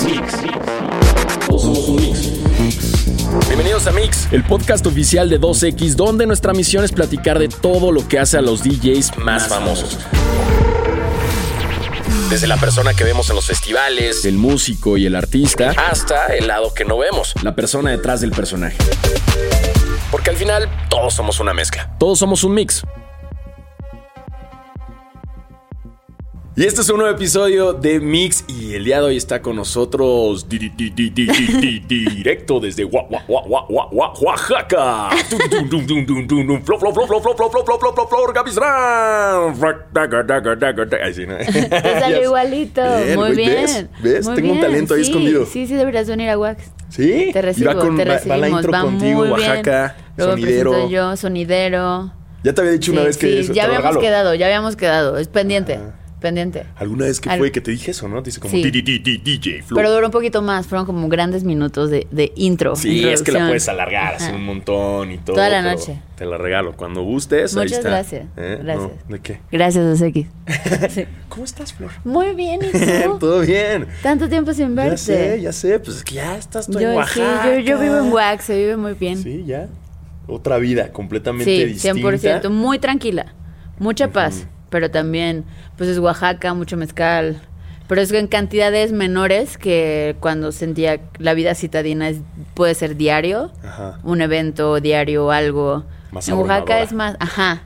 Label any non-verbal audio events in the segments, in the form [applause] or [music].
Mix. Todos somos un mix. Bienvenidos a Mix, el podcast oficial de 2X, donde nuestra misión es platicar de todo lo que hace a los DJs más famosos. Desde la persona que vemos en los festivales, el músico y el artista, hasta el lado que no vemos, la persona detrás del personaje. Porque al final todos somos una mezcla. Todos somos un mix. Y este es un nuevo episodio de Mix y el día de hoy está con nosotros di, di, di, directo desde Oaxaca. Te salió igualito. Bien, muy bien. ¿Ves? ¿Ves? Muy Tengo bien. un talento ahí sí, escondido. Sí, sí, deberías venir a Wax. Sí. Te recibo, y va con, te va, va la intro va contigo, Oaxaca, Luego sonidero. yo, sonidero. Ya te había dicho sí, una vez que sí, eso, ya habíamos regalo. quedado, ya habíamos quedado. Es pendiente. Ah pendiente. ¿Alguna vez que Al- fue que te dije eso, no? Dice como Sí. di- di- di- di- DJ Flow. Pero duró un poquito más, fueron como grandes minutos de, de intro. Sí, es que la puedes alargar así un montón y todo. Toda la noche. Te la regalo. Cuando gustes, ahí Muchas está. gracias, ¿Eh? gracias. No, ¿De qué? Gracias, X. [laughs] Sí. ¿Cómo estás, Flor? Muy bien, ¿y [laughs] tú? Todo bien. Tanto tiempo sin verte. Ya sé, ya sé. Pues es que ya estás tú en Yo, sí, Oaxaca. yo, yo vivo en Wax, se vive muy bien. Sí, ya. Otra vida completamente Sí, distinta. 100%, muy tranquila, mucha paz, pero también, pues es Oaxaca, mucho mezcal, pero es en cantidades menores que cuando sentía la vida citadina es- puede ser diario, Ajá. un evento diario, algo. Más en Oaxaca es más, ajá,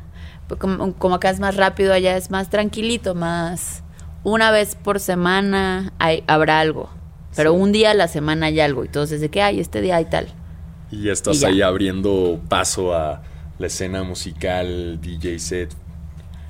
como, como acá es más rápido, allá es más tranquilito, más una vez por semana hay, habrá algo, pero Sí. un día a la semana hay algo, y entonces de que hay este día hay tal. Y estás Y ahí abriendo paso a la escena musical, DJ set.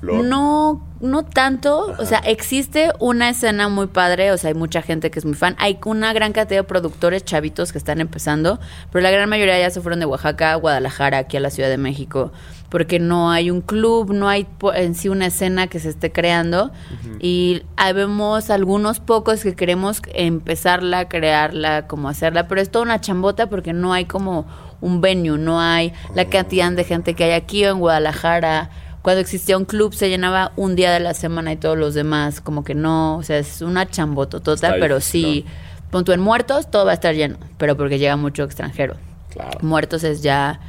No, no tanto. Ajá. O sea, existe una escena muy padre. O sea, hay mucha gente que es muy fan. Hay una gran cantidad de productores chavitos que están empezando. Pero la gran mayoría ya se fueron de Oaxaca a Guadalajara, aquí a la Ciudad de México. Porque no hay un club, no hay en sí una escena que se esté creando. Y vemos algunos pocos que queremos empezarla, crearla, como hacerla. Pero es toda una chambota porque no hay como un venue, no hay la cantidad de gente que hay aquí o en Guadalajara cuando existía un club se llenaba un día de la semana y todos los demás como que no, o sea, es una chambototota, Está pero sí, pon tú en muertos, todo va a estar lleno, pero porque llega mucho extranjero. Claro. Muertos es ya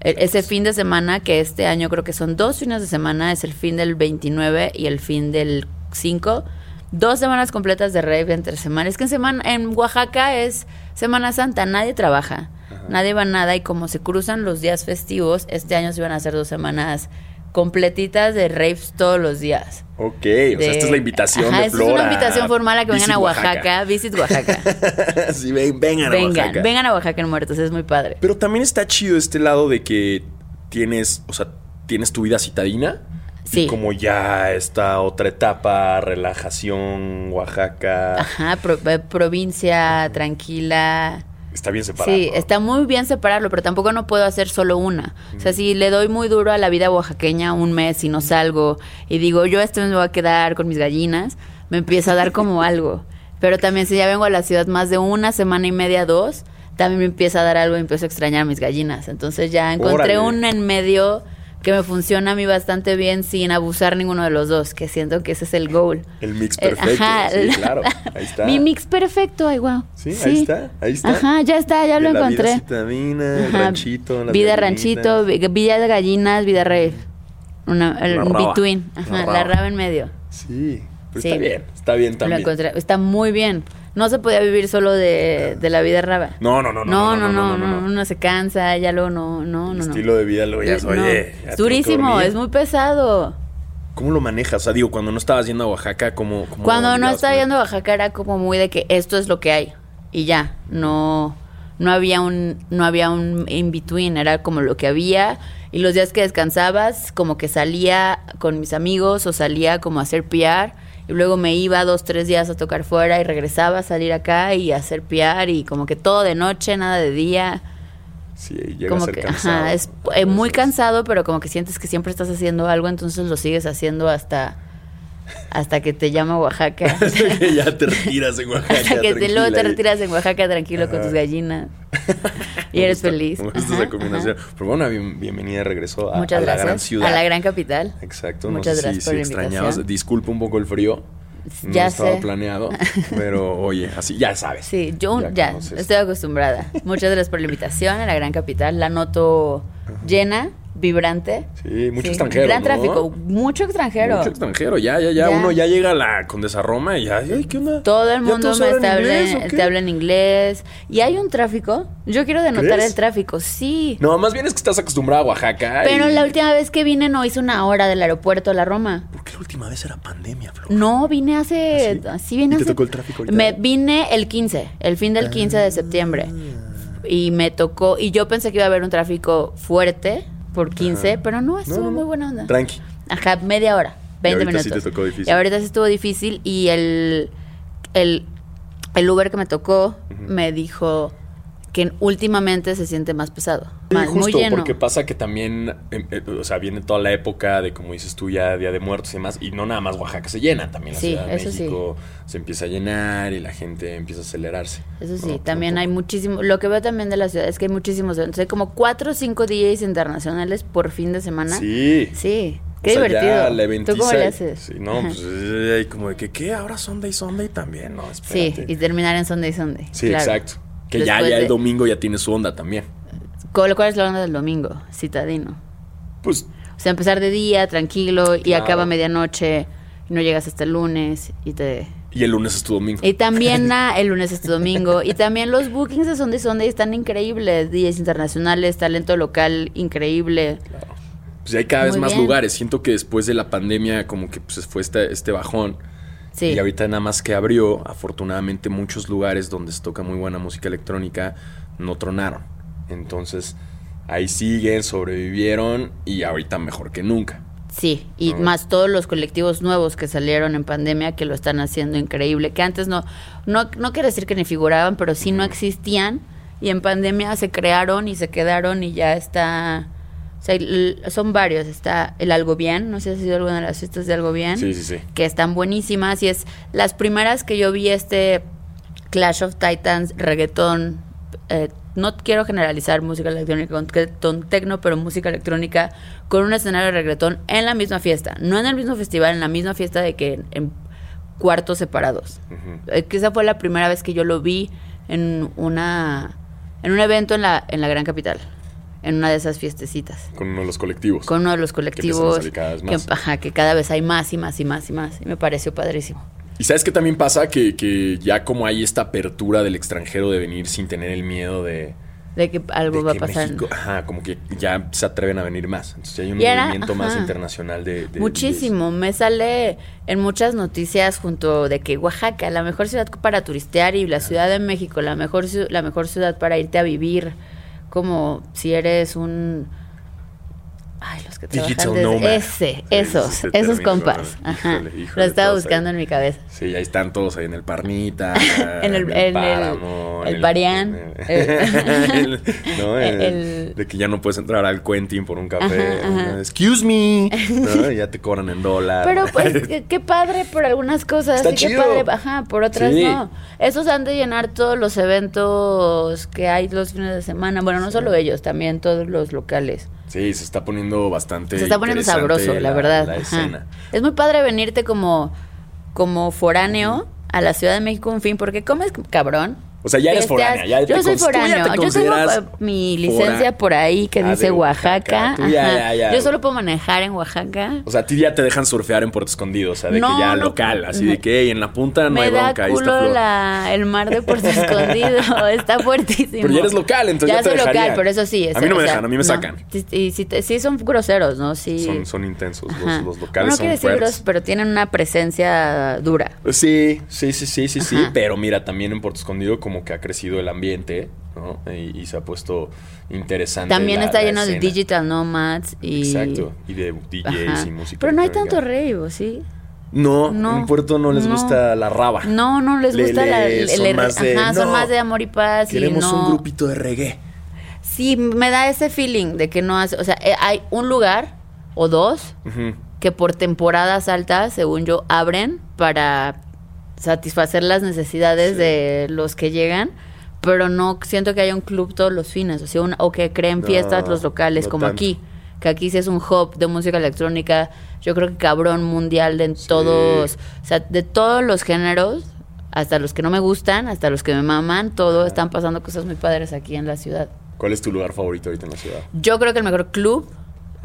e- ese fin de semana que este año creo que son dos fines de semana, es el fin del 29 y el fin del 5. Dos semanas completas de rave entre semanas. Es que en, semana, en Oaxaca es Semana Santa, nadie trabaja, nadie va a nada y como se cruzan los días festivos, este año se iban a hacer dos semanas completitas de raves todos los días. Ok, o sea, esta es la invitación Ajá, de es una invitación formal a que vengan a Oaxaca, visit Oaxaca. [laughs] sí, ven- vengan, a Oaxaca. vengan a Oaxaca en Muertos, es muy padre. Pero también está chido este lado de que tienes, o sea, tienes tu vida citadina. Sí. Y como ya esta otra etapa, relajación, Oaxaca. Ajá, pro- eh, provincia, tranquila. Está bien separado. Sí, está muy bien separarlo, pero tampoco no puedo hacer solo una. O sea, si le doy muy duro a la vida oaxaqueña un mes y no salgo y digo, yo este mes me voy a quedar con mis gallinas, me empieza a dar como [laughs] algo. Pero también si ya vengo a la ciudad más de una semana y media, dos, también me empieza a dar algo y empiezo a extrañar a mis gallinas. Entonces ya encontré Órale. un en medio que me funciona a mí bastante bien sin abusar ninguno de los dos, que siento que ese es el goal. El mix El- perfecto. ajá, sí, claro. Ahí [laughs] está. Mi mix perfecto, ay, wow. Sí, ahí está, ahí está. Ajá, ya está, ya lo la encontré. vida el Ajá, ranchito, las Vida ranchito, de gallinas, vida rave. Una, el, La un between. La Ajá, raba. la raba en medio. Sí, pero Sí. está bien, está bien Lo también. encontré. Está muy bien. No se podía vivir solo de, de la vida raba. No, no, no, No, no, no, no, uno se cansa, ya luego no, no, no. no. estilo de vida luego ya No, oye, es durísimo, es muy pesado. ¿Cómo lo manejas? O sea, digo, cuando no estabas yendo a Oaxaca, ¿cómo, cómo Cuando no estaba yendo a Oaxaca era como muy de que esto es lo que hay y ya, no no había un no había un in between, era como lo que había y los días que descansabas como que salía con mis amigos o salía como a hacer PR y luego me iba dos tres días a tocar fuera y regresaba a salir acá y a hacer PR y como que todo de noche, nada de día. Sí, llega como a ser que cansado. ajá, es eh, muy cansado, pero como que sientes que siempre estás haciendo algo, entonces lo sigues haciendo hasta hasta que te llama Oaxaca. [laughs] Hasta que ya te retiras en [laughs] Oaxaca. hasta que te, luego te retiras en Oaxaca tranquilo con tus gallinas [laughs] y eres gusta, feliz. Me gusta Ajá, esa combinación. Pero bueno, bien- bienvenida de regreso a, la gran ciudad. A la gran capital. Exacto. Muchas no sé gracias si, por si extrañabas. Disculpa un poco el frío. No ya estaba sé. planeado, [laughs] pero oye, así ya sabes. Sí, yo Ya estoy acostumbrada. Muchas gracias por la invitación a la gran capital. La noto llena, vibrante. Sí, mucho extranjero, Gran ¿no? tráfico, mucho extranjero. Mucho extranjero, ya, ya, ya, Ya. Uno ya llega a la Condesa Roma y ya, ay, ¿qué onda? Todo el ¿Ya mundo me está habla- te habla en inglés. Y hay un tráfico. Yo quiero denotar ¿Crees? el tráfico, sí. No, más bien es que estás acostumbrado a Oaxaca. Pero y- la última vez que vine no hice una hora del aeropuerto a la Roma. ¿Por qué la última vez era pandemia, Flor? No, vine hace. ¿Ah, sí, vine ¿Y te hace- tocó el tráfico ahorita? Me vine el 15, el fin del 15 de septiembre. Y me tocó. Y yo pensé que iba a haber un tráfico fuerte por 15, pero no, estuvo no, muy buena onda. Tranqui. Ajá, media hora, 20 ahorita sí minutos. te tocó difícil. Y ahorita sí estuvo difícil. Y el, el, el Uber que me tocó me dijo que últimamente se siente más pesado. Sí, más- muy justo, lleno. porque pasa que también, eh, eh, o sea, viene toda la época de, como dices tú, ya Día de Muertos y demás, y no nada más Oaxaca se llena, también la Sí, Ciudad de eso sí. México se empieza a llenar y la gente empieza a acelerarse. Eso sí, ¿no? también hay muchísimo. Lo que veo también de la ciudad es que hay muchísimos eventos. Hay como cuatro o cinco DJs internacionales por fin de semana. Sí. Sí, O qué sea, ya divertido. la ¿Tú eventiza cómo le y- haces? Sí, no, Ajá. pues hay como de que, ¿qué? Ahora Sunday, Sunday también, no, Sí, espérate. y terminar en Sunday Sunday. Sí, claro. exacto. Que ya, ya de- el domingo ya tiene su onda también. ¿Cuál, es la onda del domingo? Citadino. Pues O sea, empezar de día, tranquilo, y Claro. acaba medianoche, y no llegas hasta el lunes, y te... Y el lunes es tu domingo. Y también [laughs] ah, el lunes es tu domingo. Y también los bookings de Sunday Sunday están increíbles. DJs internacionales, talento local increíble. Pues hay cada vez más bien. lugares. Siento que después de la pandemia como que pues fue este, este bajón. Sí. Y ahorita nada más que abrió, afortunadamente muchos lugares donde se toca muy buena música electrónica no tronaron. Entonces ahí siguen, sobrevivieron y ahorita mejor que nunca. Sí, y ¿no? más todos los colectivos nuevos que salieron en pandemia que lo están haciendo increíble, que antes no, no, no quiero decir que ni figuraban, pero sí no existían y en pandemia se crearon y se quedaron y ya está, sea, son varios, está el Algo Bien, no sé si ha sido alguna de las fiestas de Algo Bien, Sí, sí, sí. que están buenísimas y es las primeras que yo vi este Clash of Titans, reggaetón, eh, no quiero generalizar música electrónica con reggaetón tecno, pero música electrónica con un escenario de reggaetón en la misma fiesta, no en el mismo festival, en la misma fiesta de que en cuartos separados. Eh, que esa fue la primera vez que yo lo vi en una en un evento en la en la gran capital, en una de esas fiestecitas Con uno de los colectivos. con uno de los a colectivos salir cada vez que, más. ajá, que cada vez hay más y más y más y más y me pareció padrísimo. Y sabes que también pasa que, que ya como hay esta apertura del extranjero de venir sin tener el miedo de, de que algo de va a que pasar. México, ajá, como que ya se atreven a venir más. Entonces hay un Y movimiento más internacional de, de Muchísimo. Me sale en muchas noticias junto de que Oaxaca, la mejor ciudad para turistear y la Ciudad de México, la mejor la mejor ciudad para irte a vivir, como si eres un Ay, los que trabajan Digital desde- ese, esos, esos compas. Ajá. híjole, híjole, Lo estaba ahí. buscando en mi cabeza. Sí, ahí están todos ahí en el Parnita, [laughs] En el- en el- Páramo, el en Parián. el- [laughs] [laughs] ¿no? El- El- de que ya no puedes entrar al Quentin por un café. Ajá, ajá. ¿no? Excuse me. ya te cobran en dólar. Pero pues qué, qué padre por algunas cosas Está y qué chido. padre, ajá, por otras Sí. no. Esos han de llenar todos los eventos que hay los fines de semana. Bueno, no solo ellos, también todos los locales. Sí, se está poniendo bastante. Se está poniendo sabroso, la, verdad. La escena. Es muy padre venirte como, como foráneo a la Ciudad de México, en fin, porque comes cabrón. O sea, ya eres foránea. Ya yo te soy ya foráneo. Yo tengo eh, mi licencia por ahí que Ah, dice Oaxaca. Ya, ya, ya. Yo solo puedo manejar en Oaxaca. O sea, a ti ya te dejan surfear en Puerto Escondido. O sea, de No, que ya no, local. Así me- de que "Ey, en la punta no hay da bronca. Ahí está culo Flor". la, el mar de Puerto Escondido. [laughs] Está fuertísimo. Pero ya eres local, entonces ya te soy local, pero eso sí. A mí no o me sea, dejan, a mí me sacan. Y sí, son groseros, ¿no? Sí. Son, son intensos. Los, los locales no son quiere decir groseros, pero tienen una presencia dura. Sí, sí, sí, sí, sí, sí. Pero mira, también en Puerto Escondido como que ha crecido el ambiente, ¿no? Y, y se ha puesto interesante. También la- está la lleno de digital nomads y... Exacto. Y de DJs Ajá. y música. Pero no hay tanto rave, ¿sí? No, No, en Puerto no les no. gusta la raba. No, no les Le- gusta le- la... el- son más de, ajá, son "No, más de amor y paz Queremos y un grupito de reggae. Sí, me da ese feeling de que no hace... O sea, eh, hay un lugar o dos que por temporadas altas, según yo, abren para satisfacer las necesidades Sí. de los que llegan, pero no siento que haya un club todos los fines, o sea, un- o que creen fiestas No, los locales no como tanto. aquí, que aquí sí es un hub de música electrónica, yo creo que cabrón mundial de todos, o sea, de todos los géneros, hasta los que no me gustan, hasta los que me maman, todo, están pasando cosas muy padres aquí en la ciudad. ¿Cuál es tu lugar favorito ahorita en la ciudad? Yo creo que el mejor club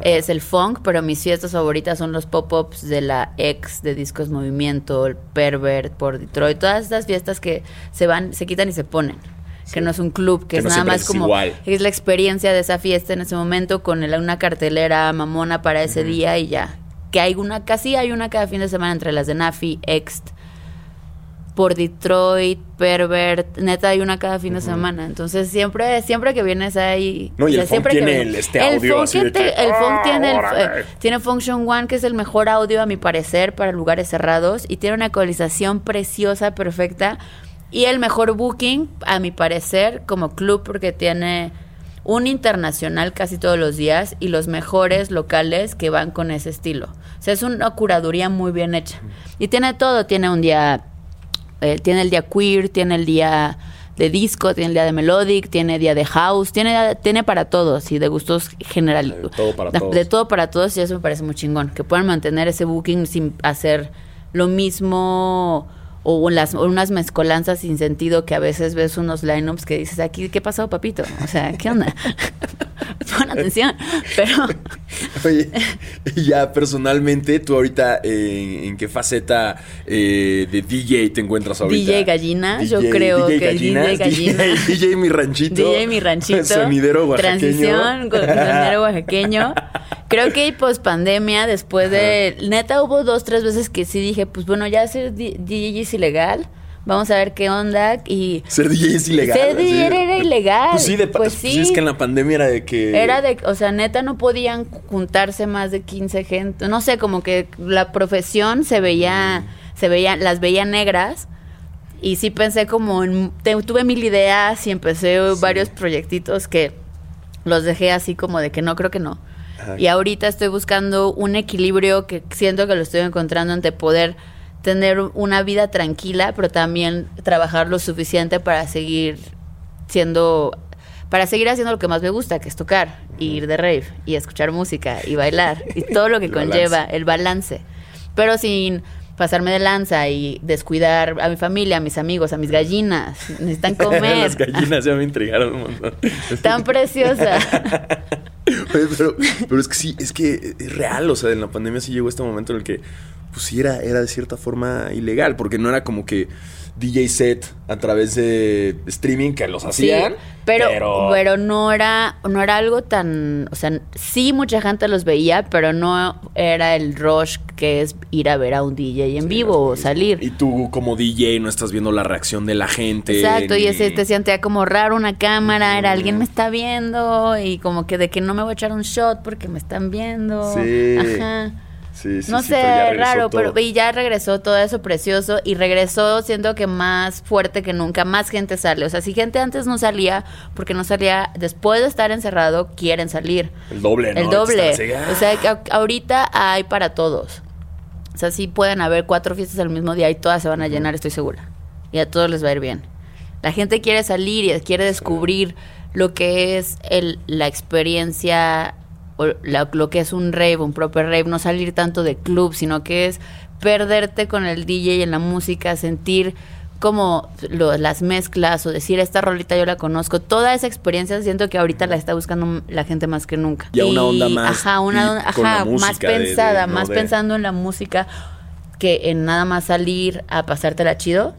es el funk, pero mis fiestas favoritas son los pop-ups de la ex de Discos Movimiento, el Pervert por Detroit, todas estas fiestas que se van, se quitan y se ponen. Que no es un club, que, es nada más como es la experiencia de esa fiesta en ese momento con una cartelera mamona para ese día y ya. Que hay una, casi hay una cada fin de semana entre las de Nafi, Ext, por Detroit, Pervert, neta hay una cada fin de semana. Entonces siempre siempre que vienes ahí, no, y el siempre tiene el, este audio así el funk tiene el, eh, tiene Function One que es el mejor audio a mi parecer para lugares cerrados y tiene una ecualización preciosa, perfecta y el mejor booking a mi parecer como club porque tiene un internacional casi todos los días y los mejores locales que van con ese estilo. O sea, es una curaduría muy bien hecha. Y tiene todo, tiene un día eh, tiene el día queer, tiene el día de disco, tiene el día de melodic, tiene día de house, tiene tiene para todos y de gustos generales. De todo para todos. De todo para todos y eso me parece muy chingón. Que puedan mantener ese booking sin hacer lo mismo o, las, unas mezcolanzas sin sentido que a veces ves unos lineups que dices aquí, ¿qué pasó, papito? O sea, ¿qué onda? [laughs] Pon atención. Pero. [laughs] Oye, ya personalmente, tú ahorita, eh, ¿en qué faceta eh, de DJ te encuentras ahorita? DJ Gallina, yo creo que DJ Gallina. [laughs] DJ, Mi Ranchito. DJ Mi Ranchito. Sonidero oaxaqueño. Transición, sonidero oaxaqueño. Creo que post pandemia, después de. Neta, hubo dos, tres veces que sí dije, pues bueno, ya ser DJ es ilegal vamos a ver qué onda y... Ser DJ es ilegal. Ser DJ era ilegal. Pues sí, de pues sí. es que en la pandemia era de que... Era de, o sea, neta no podían juntarse más de 15 gente, no sé, como que la profesión se veía, mm. se veía, las veía negras y sí pensé como, en, tuve mil ideas y empecé varios proyectitos que los dejé así como de que no, creo que no. Y ahorita estoy buscando un equilibrio que siento que lo estoy encontrando entre poder tener una vida tranquila, pero también trabajar lo suficiente para seguir siendo para seguir haciendo lo que más me gusta, que es tocar, ir de rave y escuchar música y bailar y todo lo que [laughs] conlleva el balance, pero sin pasarme de lanza y descuidar a mi familia, a mis amigos, a mis gallinas. Necesitan [laughs] comer. Las gallinas ya me intrigaron un montón. Tan preciosa. [laughs] pero, pero es que sí, es que es real. O sea, en la pandemia sí llegó este momento en el que pues sí era, era de cierta forma ilegal, porque no era como que DJ set a través de streaming que los hacían. pero, pero, no era, no era algo tan, o sea, sí mucha gente los veía, pero no era el rush que es ir a ver a un DJ en vivo o salir. Y tú como DJ no estás viendo la reacción de la gente. Exacto, y ese te sentía como raro una cámara, era alguien me está viendo y como que de que no me voy a echar un shot porque me están viendo. Sí. Ajá no sé, raro, pero y ya regresó todo eso precioso y regresó siendo que más fuerte que nunca, más gente sale. O sea, si gente antes no salía, porque no salía, después de estar encerrado, quieren salir. El doble, ¿no? El doble. O sea, ahorita hay para todos. O sea, sí pueden haber cuatro fiestas al mismo día y todas se van a llenar, estoy segura. Y a todos les va a ir bien. La gente quiere salir y quiere descubrir lo que es el, la experiencia lo que es un rave, un proper rave, no salir tanto de club, sino que es perderte con el DJ y en la música, sentir como las mezclas o decir esta rolita yo la conozco, toda esa experiencia siento que ahorita la está buscando la gente más que nunca. Y a una onda más. Ajá, una ajá, más pensada, más pensando en la música que en nada más salir a pasártela chido,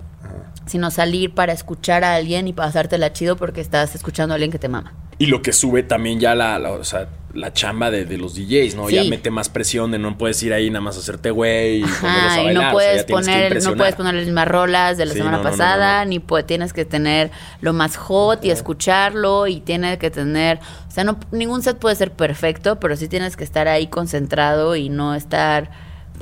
sino salir para escuchar a alguien y pasártela chido porque estás escuchando a alguien que te mama. Y lo que sube también ya la, o sea, la chamba de, los DJs, ¿no? Ya mete más presión de no puedes ir ahí nada más a hacerte güey y, y no puedes poner no puedes poner las mismas rolas de la semana pasada, ni tienes que tener lo más hot y escucharlo y tienes que tener, o sea, no ningún set puede ser perfecto, pero sí tienes que estar ahí concentrado y no estar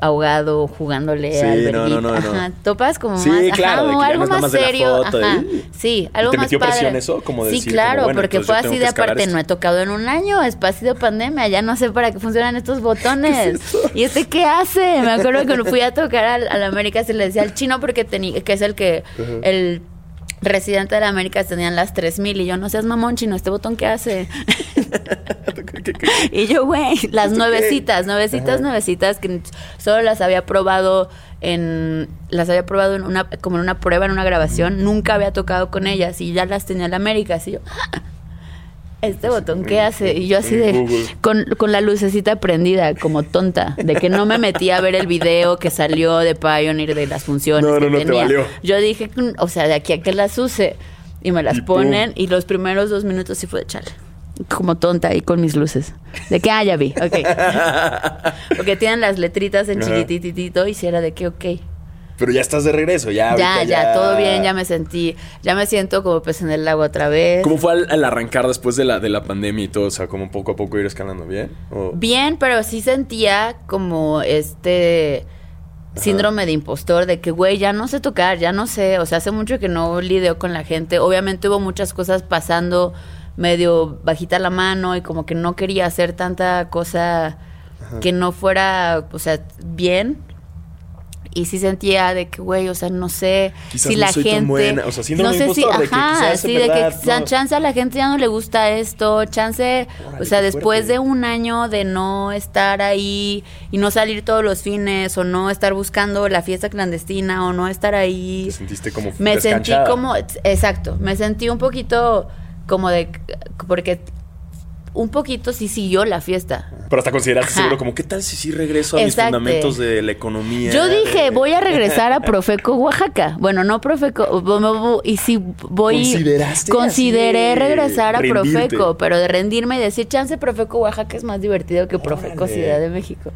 ahogado jugándole sí, al no, no, no, Ajá, topas como sí, más, claro, algo más, serio, ajá, sí, algo ¿Te más metió padre. presión eso? Como sí, claro, porque fue así de aparte, no he tocado en un año, es sido pandemia, ya no sé para qué funcionan estos botones. [laughs] ¿Y este qué hace? Me acuerdo que fui a tocar al, al América se le decía al chino porque tenía que es el que el residente de la América tenían las 3000 y yo no seas mamón chino, este botón qué hace. [laughs] Y yo, güey, las [laughs] nuevecitas, nuevecitas, nuevecitas que solo las había probado en las había probado en una como en una prueba en una grabación, nunca había tocado con ellas y ya las tenía en la América, así yo "Ah, este botón qué hace y yo así de con, con la lucecita prendida como tonta de que no me metí a ver el video que salió de Pioneer de las funciones No, no, que no te tenía. valió. yo dije "Mm, o sea de aquí a que las use y me las Y pum. ponen y los primeros dos minutos sí fue de chale como tonta ahí con mis luces de que ah ya vi ok [laughs] porque tienen las letritas en chiquititito y si era de que ok Pero ya estás de regreso, ya. ya, ahorita ya, todo bien, ya me sentí, ya me siento como pez en el agua otra vez. ¿Cómo fue al, al arrancar después de la, de la pandemia y todo? O sea, como poco a poco ir escalando, ¿bien? ¿O- Bien, pero sí sentía como este síndrome de impostor de que, güey, ya no sé tocar, ya no sé, o sea, hace mucho que no lidio con la gente. Obviamente hubo muchas cosas pasando medio bajita la mano y como que no quería hacer tanta cosa que no fuera, o sea, bien. Y sí sentía de que, güey, o sea, no sé Quizás si no la soy tan gente... buena, o sea, síndrome no sé si, que ajá, quizás en sí, de verdad que no- chance a la gente ya no le gusta esto, chance, Órale, o sea, después fuerte. de un año de no estar ahí y no salir todos los fines o no estar buscando la fiesta clandestina o no estar ahí. Te sentiste como Me sentí como, exacto, me sentí un poquito como de, porque un poquito sí siguió la fiesta. Pero hasta consideraste Ajá. seguro como, ¿qué tal si sí regreso a mis fundamentos de la economía? Yo dije, [laughs] voy a regresar a Profeco Oaxaca. Bueno, no Profeco, y si voy ¿Consideraste consideré regresar a rendirte? Profeco, pero de rendirme y decir, chance Profeco Oaxaca es más divertido que Profeco Órale. Ciudad de México.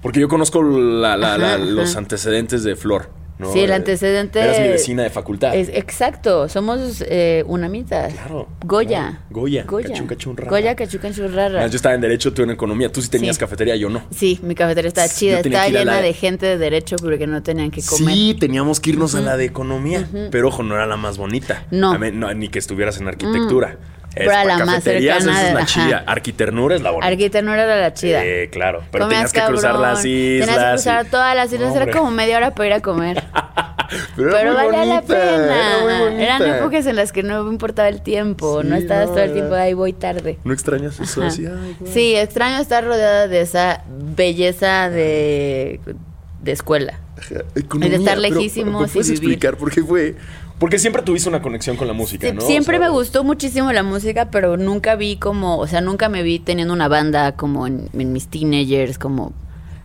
Porque yo conozco la- la- la- Ajá, los ajá. antecedentes de Flor. ¿No? Sí, el antecedente- Eras mi vecina de facultad. Es, exacto, somos eh, unamitas. Claro, Goya. claro. Goya, cachún, cachún, rara. Goya, rara. Ah, Yo estaba en Derecho, tú en Economía. Tú sí tenías Sí. cafetería, yo no. Sí, mi cafetería está Yo chida, tenía está que ir a llena la- de gente de derecho porque no tenían que comer. Sí, teníamos que irnos a la de Economía. Pero ojo, no era la más bonita. No. A mí- ni que estuvieras en Arquitectura. Pero era la más cercana Esa es la chida. Arquiternura es la bonita. Arquitectura era la chida. Sí, claro. Pero Comías tenías que cruzar las islas. Tenías que cruzar y- todas las islas. No, era como media hora para ir a comer. [laughs] Pero, Pero valía la bonita, pena. Eran épocas en las que no me importaba el tiempo. no estabas no, todo el tiempo ahí, voy tarde. ¿No extrañas eso? Así, ay. Sí, extraño estar rodeada de esa belleza de, de escuela. Economía, de estar lejísimos ¿me puedes y vivir. explicar por qué fue? Porque siempre tuviste una conexión con la música, Sí, ¿no? Siempre O sea, me gustó muchísimo la música, pero nunca vi como, o sea, nunca me vi teniendo una banda como en, en mis teenagers, como,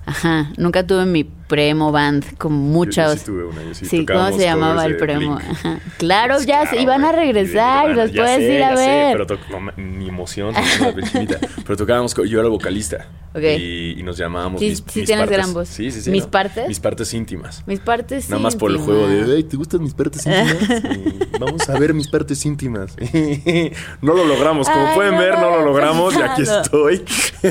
ajá, nunca tuve mi premo band como yo- muchos. Yo, sí tuve una, yo sí, Sí, ¿cómo se llamaba el premo? Ajá. Claro, Pues ya claro, se iban a regresar, Y- los puedes sé, ir a ya sé, ver. pero no, mi emoción. [laughs] Pero tocábamos, yo era vocalista. Ok. Y, y nos llamábamos Sí, mis, sí mis tienes partes. gran voz. Sí, sí, sí. ¿Mis ¿no? partes? Mis partes íntimas. Mis partes Nada más por el juego de, "Ey, ¿te gustan mis partes íntimas? Y vamos a ver mis partes íntimas. [laughs] no lo logramos. Como Ay, pueden no ver, no lo logramos. Y aquí estoy. [laughs]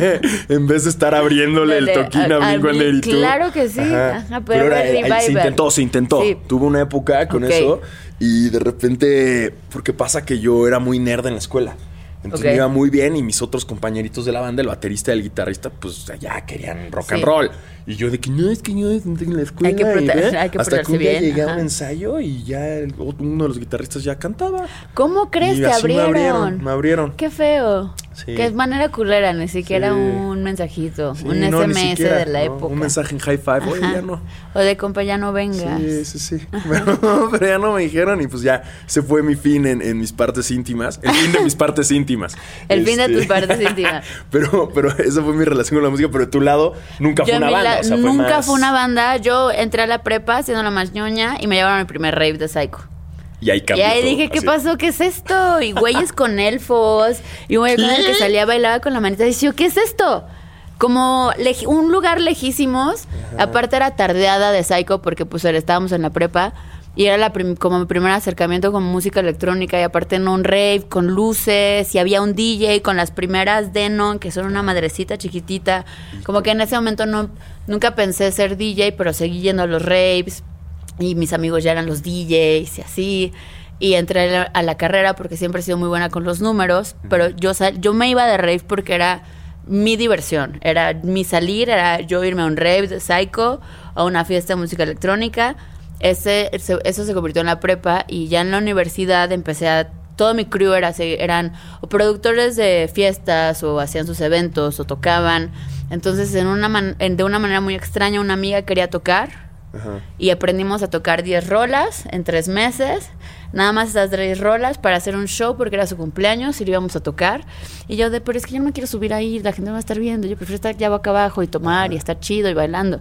en vez de estar abriéndole el toquín a- a a claro que sí. Ajá, pero era- era ahí se intentó, se intentó. Sí. Tuve una época con eso. Y de repente, porque pasa que yo era muy nerd en la escuela. Entonces me iba muy bien y mis otros compañeritos de la banda, el baterista y el guitarrista, pues ya querían rock and roll. Y yo de que no, es que yo en la escuela. Hay que prote- hay que hasta que un día bien, llegué a ajá. un ensayo y ya el- uno de los guitarristas ya cantaba. ¿Cómo crees Y que así abrieron? Me abrieron, me abrieron. Qué feo. Sí. Que es manera culera, ni siquiera Sí. un mensajito, Sí, un no, SMS siquiera, de la ¿no? época. Un mensaje en high five, oye, ya no. O de compa, ya no vengas. Sí, sí, sí. [laughs] Pero, pero ya no me dijeron y pues ya se fue mi fin en, en mis partes íntimas. El fin de mis partes íntimas. [laughs] El fin de Este, tus partes íntimas. [laughs] Pero, pero esa fue mi relación con la música. Pero de tu lado nunca fue una banda. la- o sea, fue nunca más- fue una banda. Yo entré a la prepa siendo la más ñoña y me llevaron al primer rave de Psycho. Y ahí Y cambió. ahí todo, dije, ¿qué así. pasó? ¿Qué es esto? Y güeyes con elfos. Y un güey con el que salía bailaba con la manita. Y yo, ¿qué es esto? Como un lugar lejísimos. Aparte era tardeada de Psycho porque pues estábamos en la prepa. Y era la prim- como mi primer acercamiento con música electrónica. Y aparte en un rave con luces. Y había un DJ con las primeras Denon, que son una madrecita chiquitita. Como que en ese momento no, nunca pensé ser DJ, pero seguí yendo a los raves y mis amigos ya eran los DJs y así. Y entré a la, carrera porque siempre he sido muy buena con los números, pero yo, sal- yo me iba de rave porque era mi diversión, era mi salir, era yo irme a un rave de psycho, a una fiesta de música electrónica. Ese, eso se convirtió en la prepa y ya en la universidad empecé a todo mi crew era eran o productores de fiestas o hacían sus eventos o tocaban. Entonces, en una man- en- de una manera muy extraña, una amiga quería tocar Ajá. y aprendimos a tocar 10 rolas en tres meses. Nada más esas 10 rolas para hacer un show porque era su cumpleaños y lo íbamos a tocar. Y yo de, pero es que yo no me quiero subir ahí, la gente me va a estar viendo. Yo prefiero estar ya boca abajo y tomar y estar chido y bailando.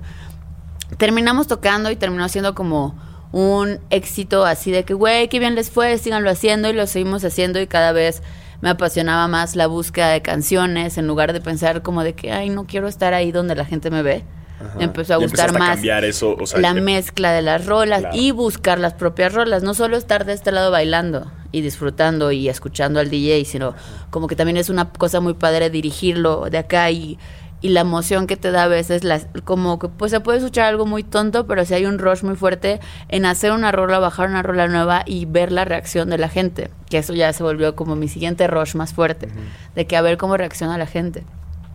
Terminamos tocando y terminó siendo como un éxito así de que, güey, qué bien les fue, síganlo haciendo y lo seguimos haciendo y cada vez me apasionaba más la búsqueda de canciones en lugar de pensar como de que, ay, no quiero estar ahí donde la gente me ve. Ajá. Me empezó a gustar a más cambiar eso, o sea, la que- mezcla de las rolas Claro. y buscar las propias rolas, no solo estar de este lado bailando y disfrutando y escuchando al DJ, sino como que también es una cosa muy padre dirigirlo de acá y, y la emoción que te da a veces, las, como que pues se puede escuchar algo muy tonto, pero si hay un rush muy fuerte en hacer una rola, bajar una rola nueva y ver la reacción de la gente, que eso ya se volvió como mi siguiente rush más fuerte, de que a ver cómo reacciona la gente.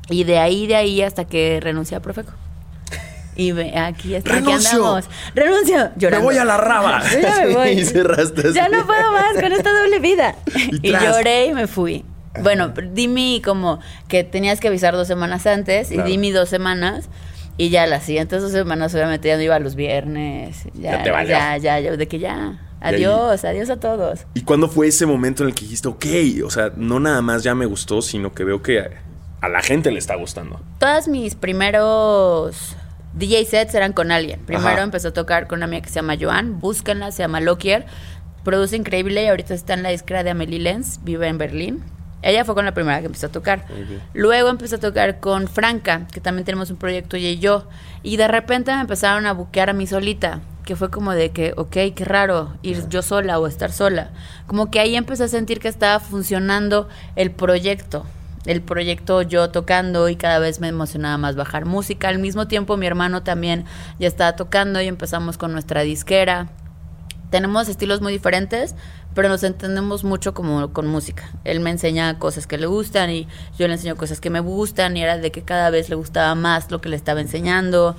Y de ahí, de ahí hasta que renuncié a Profeco. Y ve, aquí, está, aquí ¡Renuncio! andamos. Renuncio. Llorando. voy a la raba. [laughs] Ya me voy. [laughs] Y cerraste. Ya no puedo más con esta doble vida. Y Y, lloré y me fui. Bueno, di mi como que tenías que avisar dos semanas antes Claro. y di mi dos semanas. Y ya las siguientes dos semanas obviamente ya no iba los viernes. Ya, Ya te valió. ya, ya, ya, de que ya. Adiós, adiós a todos. ¿Y cuándo fue ese momento en el que dijiste, ok, o sea, no nada más ya me gustó, sino que veo que a, la gente le está gustando? Todas mis primeros DJ sets eran con alguien. Primero Ajá. empezó a tocar con una amiga que se llama Joan, búsquenla, se llama Lokier. Produce increíble y ahorita está en la disquera de Amelie Lenz, vive en Berlín. Ella fue con la primera que empezó a tocar. Luego empezó a tocar con Franca, que también tenemos un proyecto ella y yo. Y de repente me empezaron a buquear a mí solita, que fue como de que, ok, qué raro ir yo sola o estar sola. Como que ahí empecé a sentir que estaba funcionando el proyecto. El proyecto yo tocando y cada vez me emocionaba más bajar música. Al mismo tiempo mi hermano también ya estaba tocando y empezamos con nuestra disquera tenemos estilos muy diferentes, pero nos entendemos mucho como con música. Él me enseña cosas que le gustan y yo le enseño cosas que me gustan y era de que cada vez le gustaba más lo que le estaba enseñando.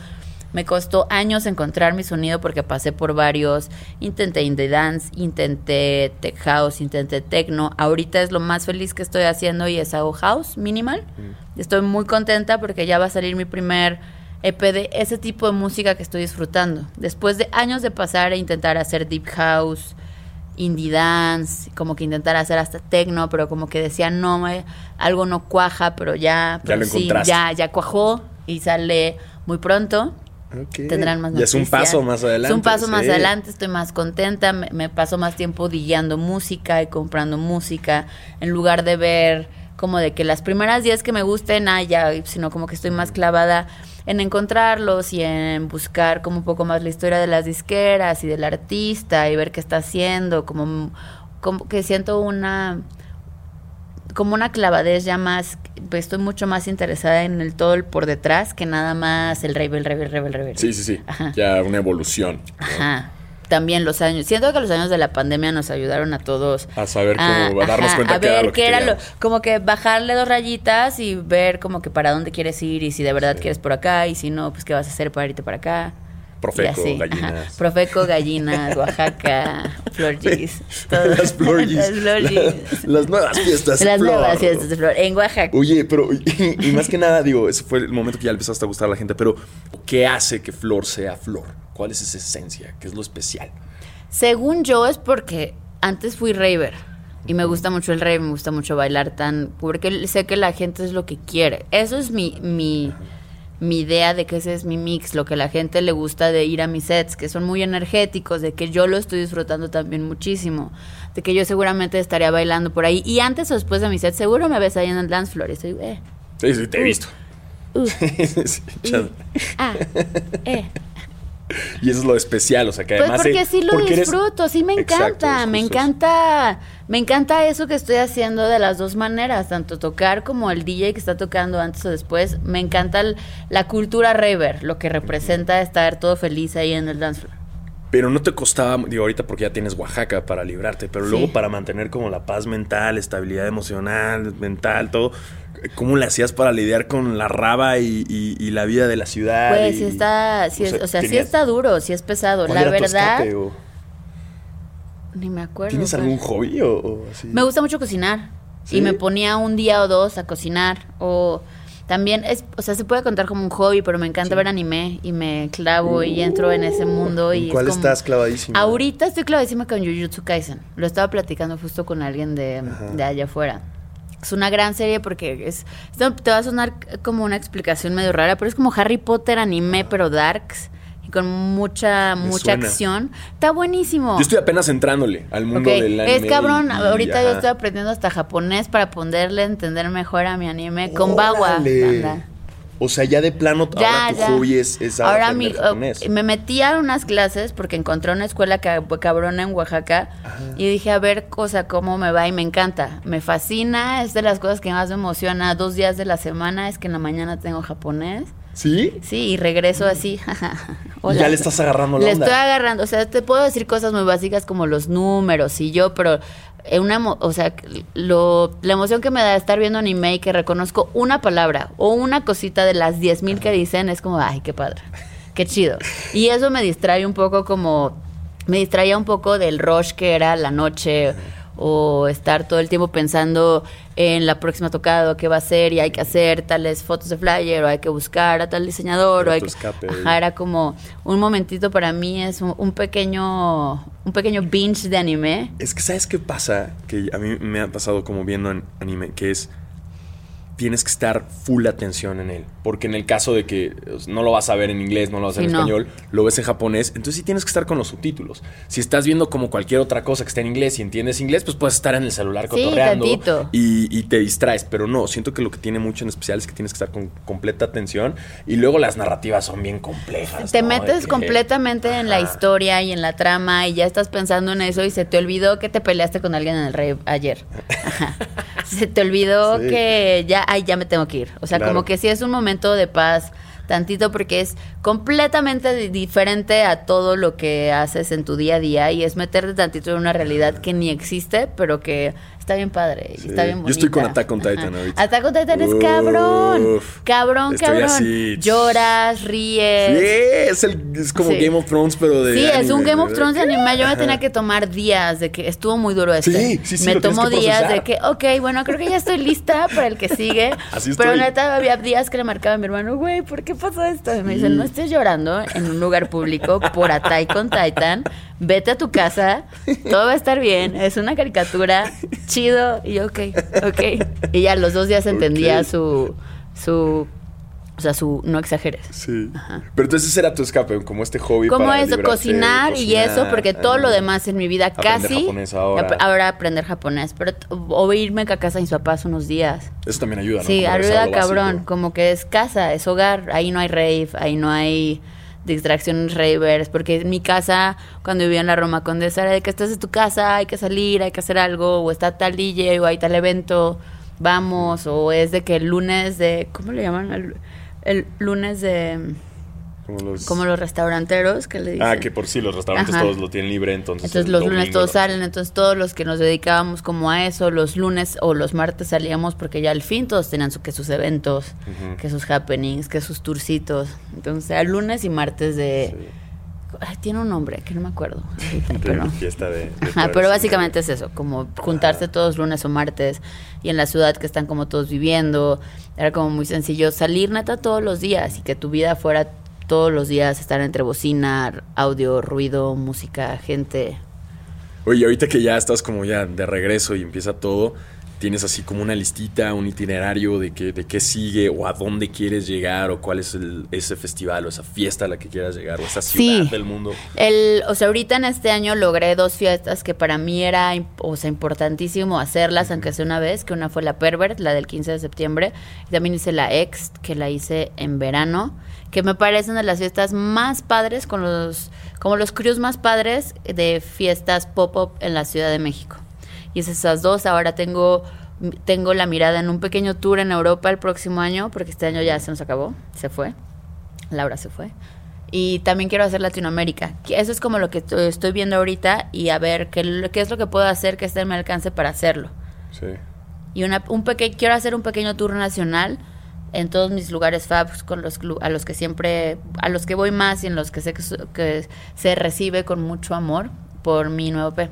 Me costó años encontrar mi sonido porque pasé por varios. Intenté indie dance, intenté tech house, intenté techno. Ahorita es lo más feliz que estoy haciendo y es hago house minimal. Estoy muy contenta porque ya va a salir mi primer EP de ese tipo de música que estoy disfrutando. Después de años de pasar e intentar hacer deep house, indie dance, como que intentar hacer hasta techno, pero como que decía no, me- algo no cuaja, pero ya, pero lo sí, encontraste. ya, ya cuajó y sale muy pronto. Tendrán más Ya es un noticias. paso más adelante. Es un paso más adelante, estoy más contenta, me, me paso más tiempo digueando música y comprando música, en lugar de ver como de que las primeras 10 que me gusten, ah, ya, sino como que estoy más clavada en encontrarlos y en buscar como un poco más la historia de las disqueras y del artista y ver qué está haciendo, como, como que siento una como una clavadez ya más, pues estoy mucho más interesada en el todo el por detrás que nada más el rave, el rave, el rave, el rave. Sí, sí, sí. Ajá. Ya una evolución. Ajá. También los años. Siento que los años de la pandemia nos ayudaron a todos A saber cómo, a darnos ajá, cuenta a que era ver lo que qué era lo, como que bajarle dos rayitas y ver como que para dónde quieres ir y si de verdad Sí. quieres por acá y si no, pues qué vas a hacer para irte para acá. Profeco, así, gallinas. ajá. Profeco, gallinas, Oaxaca, Florgis. [laughs] Las Florgis. [laughs] Las Florgis. La- las nuevas fiestas. Las Flor. nuevas fiestas de flor. En Oaxaca. Oye, pero y, y más que nada, digo, ese fue el momento que ya le empezaste a gustar a la gente, pero ¿qué hace que Flor sea Flor? ¿Cuál es esa esencia? ¿Qué es lo especial? Según yo es porque antes fui raver y me gusta mucho el rave, me gusta mucho bailar tan porque sé que la gente es lo que quiere. Eso es mi mi mi idea de que ese es mi mix, lo que la gente le gusta de ir a mis sets, que son muy energéticos, de que yo lo estoy disfrutando también muchísimo, de que yo seguramente estaría bailando por ahí y antes o después de mi set seguro me ves ahí en el dance floor y estoy, eh, Sí, sí, te he visto. uh, [laughs] ya- ah, eh. [laughs] y eso es lo especial, o sea, que Pues además... porque eh, sí lo eres- disfruto, sí me encanta, me eso. Me encanta eso que estoy haciendo de las dos maneras, tanto tocar como el DJ que está tocando antes o después, me encanta el- la cultura raver, lo que representa estar todo feliz ahí en el dance floor. Pero no te costaba, digo, ahorita porque ya tienes Oaxaca para librarte, pero Sí. luego para mantener como la paz mental, estabilidad emocional, mental, todo. ¿Cómo le hacías para lidiar con la raba y, y- y la vida de la ciudad? Pues y- sí está, sí o sea, o sea, sí está duro, sí es pesado, ¿cuál la tu verdad. escape, o- Ni me acuerdo. ¿Tienes algún hobby o, o así? Me gusta mucho cocinar. ¿Sí? Y me ponía un día o dos a cocinar. O también es, o sea, se puede contar como un hobby, pero me encanta ver anime y me clavo y entro en ese mundo. ¿En y es cuál como- estás clavadísima? Ahorita estoy clavadísima con Jujutsu Kaisen. Lo estaba platicando justo con alguien de, de allá afuera. Es una gran serie porque es, te va a sonar como una explicación medio rara, pero es como Harry Potter anime, pero darks y con mucha Me mucha suena. acción. Está buenísimo. Yo estoy apenas entrándole al mundo del anime. Es cabrón, y- ahorita yo estoy aprendiendo hasta japonés para poderle entender mejor a mi anime con Bawa. Banda. O sea, ya de plano, Ya, ahora tu ya. hobby es, es Ahora mi- japonés. me metí a unas clases porque encontré una escuela ca- cabrona en Oaxaca y dije, a ver, cosa, cómo me va y me encanta. Me fascina, es de las cosas que más me emociona. Dos días de la semana es que en la mañana tengo japonés. ¿Sí? Sí, y regreso así. [laughs] Ya le estás agarrando la Le onda. estoy agarrando, o sea, te puedo decir cosas muy básicas como los números y yo, pero eh, una, o sea, lo, la emoción que me da estar viendo anime y que reconozco una palabra o una cosita de las 10.000 que dicen es como, ay, qué padre, qué chido. Y eso me distrae un poco como, me distraía un poco del rush que era la noche o estar todo el tiempo pensando en la próxima tocada, qué va a ser y hay que hacer tales fotos de flyer o hay que buscar a tal diseñador o hay que... Ajá, era como un momentito para mí, es un, un pequeño un pequeño binge de anime. Es que, ¿sabes qué pasa? Que a mí me ha pasado como viendo an- anime, que es. Tienes que estar full atención en él. Porque en el caso de que no lo vas a ver en inglés, no lo vas a ver Sí, en no. español, lo ves en japonés, entonces sí tienes que estar con los subtítulos. Si estás viendo como cualquier otra cosa que está en inglés y entiendes inglés, pues puedes estar en el celular Sí, cotorreando tantito. y, y te distraes. Pero no, siento que lo que tiene mucho en especial es que tienes que estar con completa atención y luego las narrativas son bien complejas. Te metes que- completamente en la historia y en la trama y ya estás pensando en eso y se te olvidó que te peleaste con alguien en el rey ayer. Ajá. Se te olvidó [laughs] Sí. que ya, ay, ya me tengo que ir. O sea, Claro. como que sí es un momento de paz tantito porque es completamente di- diferente a todo lo que haces en tu día a día y es meterte tantito en una realidad que ni existe, pero que está bien padre Sí. está bien Yo bonita. estoy con Attack on Titan Ajá. ahorita. Attack on Titan es cabrón. Cabrón, Estoy cabrón. así. Lloras, ríes. Sí, es, el, es como Sí. Game of Thrones, pero de. Sí, es un Game of. Thrones de anime. Yo me tenía que tomar días de que estuvo muy duro este. Sí, sí, sí, Me tomó días procesar. de que, ok, bueno, creo que ya estoy lista para el que sigue. [laughs] Así Pero estoy. neta, había días que le marcaba a mi hermano, güey, ¿por qué pasó esto? Y me dicen, no estés llorando en un lugar público por Attack con Titan. Vete a tu casa, todo va a estar bien. Es una caricatura, chido. Y yo, ok, ok. Y ya los dos días entendía su, su, o sea, su, no exageres. Sí. Pero entonces ese era tu escape, como este hobby. Como para eso, cocinar, y eso, porque todo lo ah, demás en mi vida Aprender casi. japonés ahora. ap- ahora aprender japonés, pero o irme a casa de mis papás unos días. Eso también ayuda, ¿no? Sí, Como ayuda cabrón, básico. como que es casa, es hogar, ahí no hay rave, ahí no hay distracciones ravers, porque en mi casa, cuando vivía en la Roma Condesa, era de que estás en tu casa, hay que salir, hay que hacer algo, o está tal DJ, o hay tal evento, vamos, o es de que el lunes de, ¿cómo le llaman? El, el lunes de, Como los, como los restauranteros, que le dicen. Ah, que por sí, los restaurantes Ajá. todos lo tienen libre, entonces. Entonces los lunes todos salen, entonces todos los que nos dedicábamos como a eso, los lunes o los martes salíamos porque ya al fin todos tenían su, que sus eventos, que sus happenings, que sus tourcitos. Entonces era lunes y martes de... Sí. Ay, tiene un nombre que no me acuerdo. ahorita, [laughs] De pero... fiesta de. de Ajá, fuerza. pero básicamente es eso, como juntarse todos lunes o martes y en la ciudad que están como todos viviendo. Era como muy sencillo salir neta todos los días y que tu vida fuera todos los días estar entre bocina, audio, ruido, música, gente. Oye, ahorita que ya estás como ya de regreso y empieza todo, tienes así como una listita, un itinerario de qué, de qué sigue o a dónde quieres llegar o cuál es el- ese festival o esa fiesta a la que quieras llegar o esa ciudad Sí. del mundo. El, o sea, ahorita en este año logré dos fiestas que para mí era o sea, importantísimo hacerlas, aunque sea una vez, que una fue la Pervert, la del 15 de septiembre, y también hice la Ex, que la hice en verano, que me parecen de las fiestas más padres, con los, como los crews más padres de fiestas pop-up en la Ciudad de México. Y es esas dos, ahora tengo, tengo la mirada en un pequeño tour en Europa el próximo año, porque este año ya se nos acabó, se fue. Laura se fue. Y también quiero hacer Latinoamérica. Eso es como lo que to- estoy viendo ahorita y a ver qué, qué es lo que puedo hacer que esté en mi alcance para hacerlo. Sí. Y una, un peque- quiero hacer un pequeño tour nacional en todos mis lugares fabs con los a los que siempre a los que voy más y en los que sé que, que se recibe con mucho amor por mi nuevo P.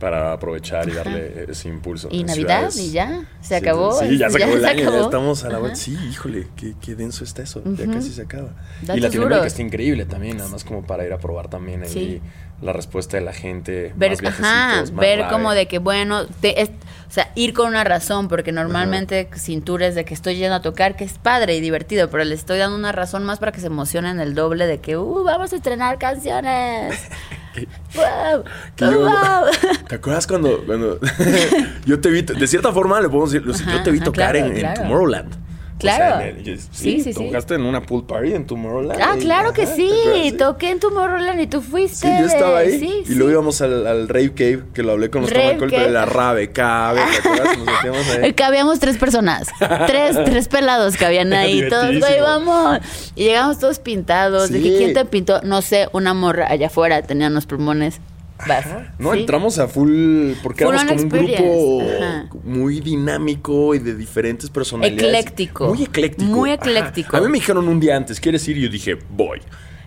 para aprovechar y darle ese impulso. Y En Navidad, ciudades- y ya, se acabó. Sí, ya se acabó el año, ya estamos a la vuelta. Sí, híjole, qué, qué denso está eso. Ya casi se acaba. Datos y Latinoamérica duros. está increíble también, nada más como para ir a probar también ahí Sí. La respuesta de la gente. ver, más ajá, más ver como de que bueno, te- es- o sea, ir con una razón, porque normalmente sin tours de que estoy yendo a tocar, que es padre y divertido, pero le estoy dando una razón más para que se emocionen el doble de que, uh, vamos a estrenar canciones. wow, Que yo- wow. ¿Te acuerdas cuando, cuando [laughs] yo te vi, de cierta forma le podemos decir, yo te vi tocar claro, en, en claro. Tomorrowland? O Claro. sea, en el- Sí, sí, sí, sí. tocaste en una pool party en Tomorrowland. Ah, claro que sí, toqué en Tomorrowland y tú fuiste. Sí, yo estaba ahí. Sí, y luego íbamos al, al Rave Cave, que lo hablé con los Tomacol, pero de la Rave Cave. ¿Te acuerdas? Nos metíamos ahí. Eh, [laughs] Cabíamos tres personas. Tres, tres pelados cabían [laughs] ahí. Todos, güey, vamos. Y llegamos todos pintados. Dije, ¿quién te pintó? No sé, una morra allá afuera tenía unos pulmones. Vas. No, ¿Sí? entramos a full. Porque Full éramos como un grupo. Ajá. muy dinámico y de diferentes personalidades. Ecléctico. Muy ecléctico. Muy Ajá. ecléctico. A mí me dijeron un día antes, ¿quieres ir? Y yo dije, voy.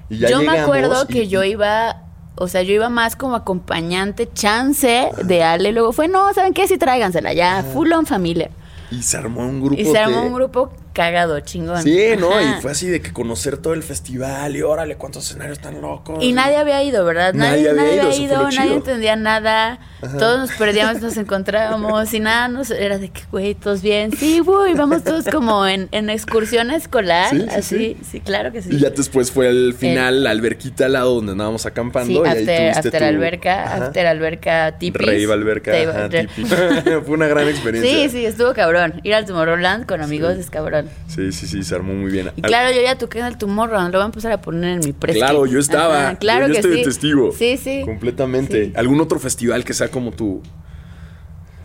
Y ya Yo me acuerdo y- que yo iba. O sea, yo iba más como acompañante, chance de Ale. Luego fue, no, ¿saben qué? Sí, tráigansela ya. Full on familia. Y se armó un grupo. Y se armó de- un grupo cagado, chingón. Sí, ¿no? Y fue así de que conocer todo el festival y órale, cuántos escenarios tan locos. Y nadie había ido, ¿verdad? Nadie Nadie, había nadie ido, ido, nadie entendía nada. Todos nos perdíamos, nos encontrábamos y nada, nos, era de que, güey, todos bien. Sí, güey, vamos todos como en, en excursión escolar. Sí, sí, así, sí. claro que sí. Y ya después fue al final, la alberquita al lado donde andábamos acampando. Sí, y ahí after, tuviste after tu- alberca, Ajá. after alberca tipis. Rave alberca, ajá. [laughs] Fue una gran experiencia. Sí, sí, estuvo cabrón. Ir al Tomorrowland con amigos es cabrón. Sí, sí, sí, se armó muy bien. Y claro, yo ya toqué en el Tomorrowland, lo voy a empezar a poner en mi precio. Claro, yo estaba. claro yo, yo que estoy sí. de testigo. Sí, sí. Completamente. Sí. ¿Algún otro festival que sea como tu.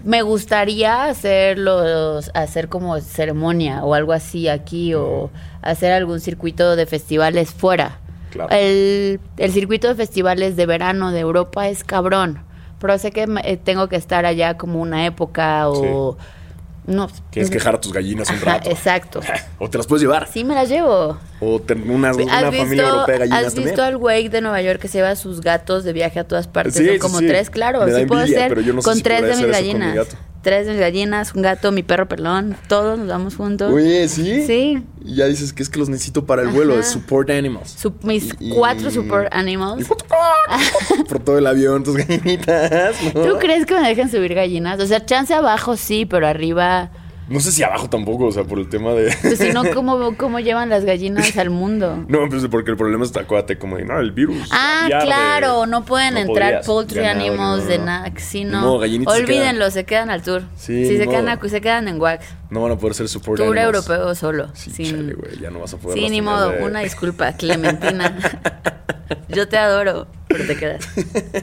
Me gustaría hacer los, hacer como ceremonia o algo así aquí o hacer algún circuito de festivales fuera. Claro. El, el circuito de festivales de verano de Europa es cabrón, pero sé que eh, tengo que estar allá como una época o no. Quieres quejar a tus gallinas un Ajá, rato. exacto. [laughs] O te las puedes llevar. Sí me las llevo. O tener una, una ¿Has familia europea de gallinas ¿Has visto al güey de Nueva York que se lleva a sus gatos de viaje a todas partes? Sí, Son sí, como sí. tres, claro. Me da sí puedo envidia, hacer pero yo no sé con si tres de mis con mi gallinas. Tres de mis gallinas, un gato, mi perro pelón. Todos nos vamos juntos. Oye, ¿sí? Sí. Y ya dices que es que los necesito para el vuelo, de support animals. Su- mis Y- y- cuatro super Y animals. por todo el avión, tus gallinitas. ¿no? ¿Tú crees que me dejen subir gallinas? O sea, chance abajo sí, pero arriba. No sé si abajo tampoco, o sea, por el tema de. Pues si no, [laughs] ¿cómo, ¿cómo llevan las gallinas al mundo? No, pues porque el problema es, acuérdate, como de, no, el virus. Ah, de- claro, no pueden no entrar poultry animals no, de no. nada. Sí, no. modo, gallinitas se Olvídenlo, se quedan al tour. Sí, ni se quedan, a- se quedan en wax. No van a poder ser support Tour animals. europeo solo. Sí, sin- chale, güey, ya no vas a poder. Sí, ni modo. Una disculpa, Clementina. [laughs] Yo te adoro, pero te quedas.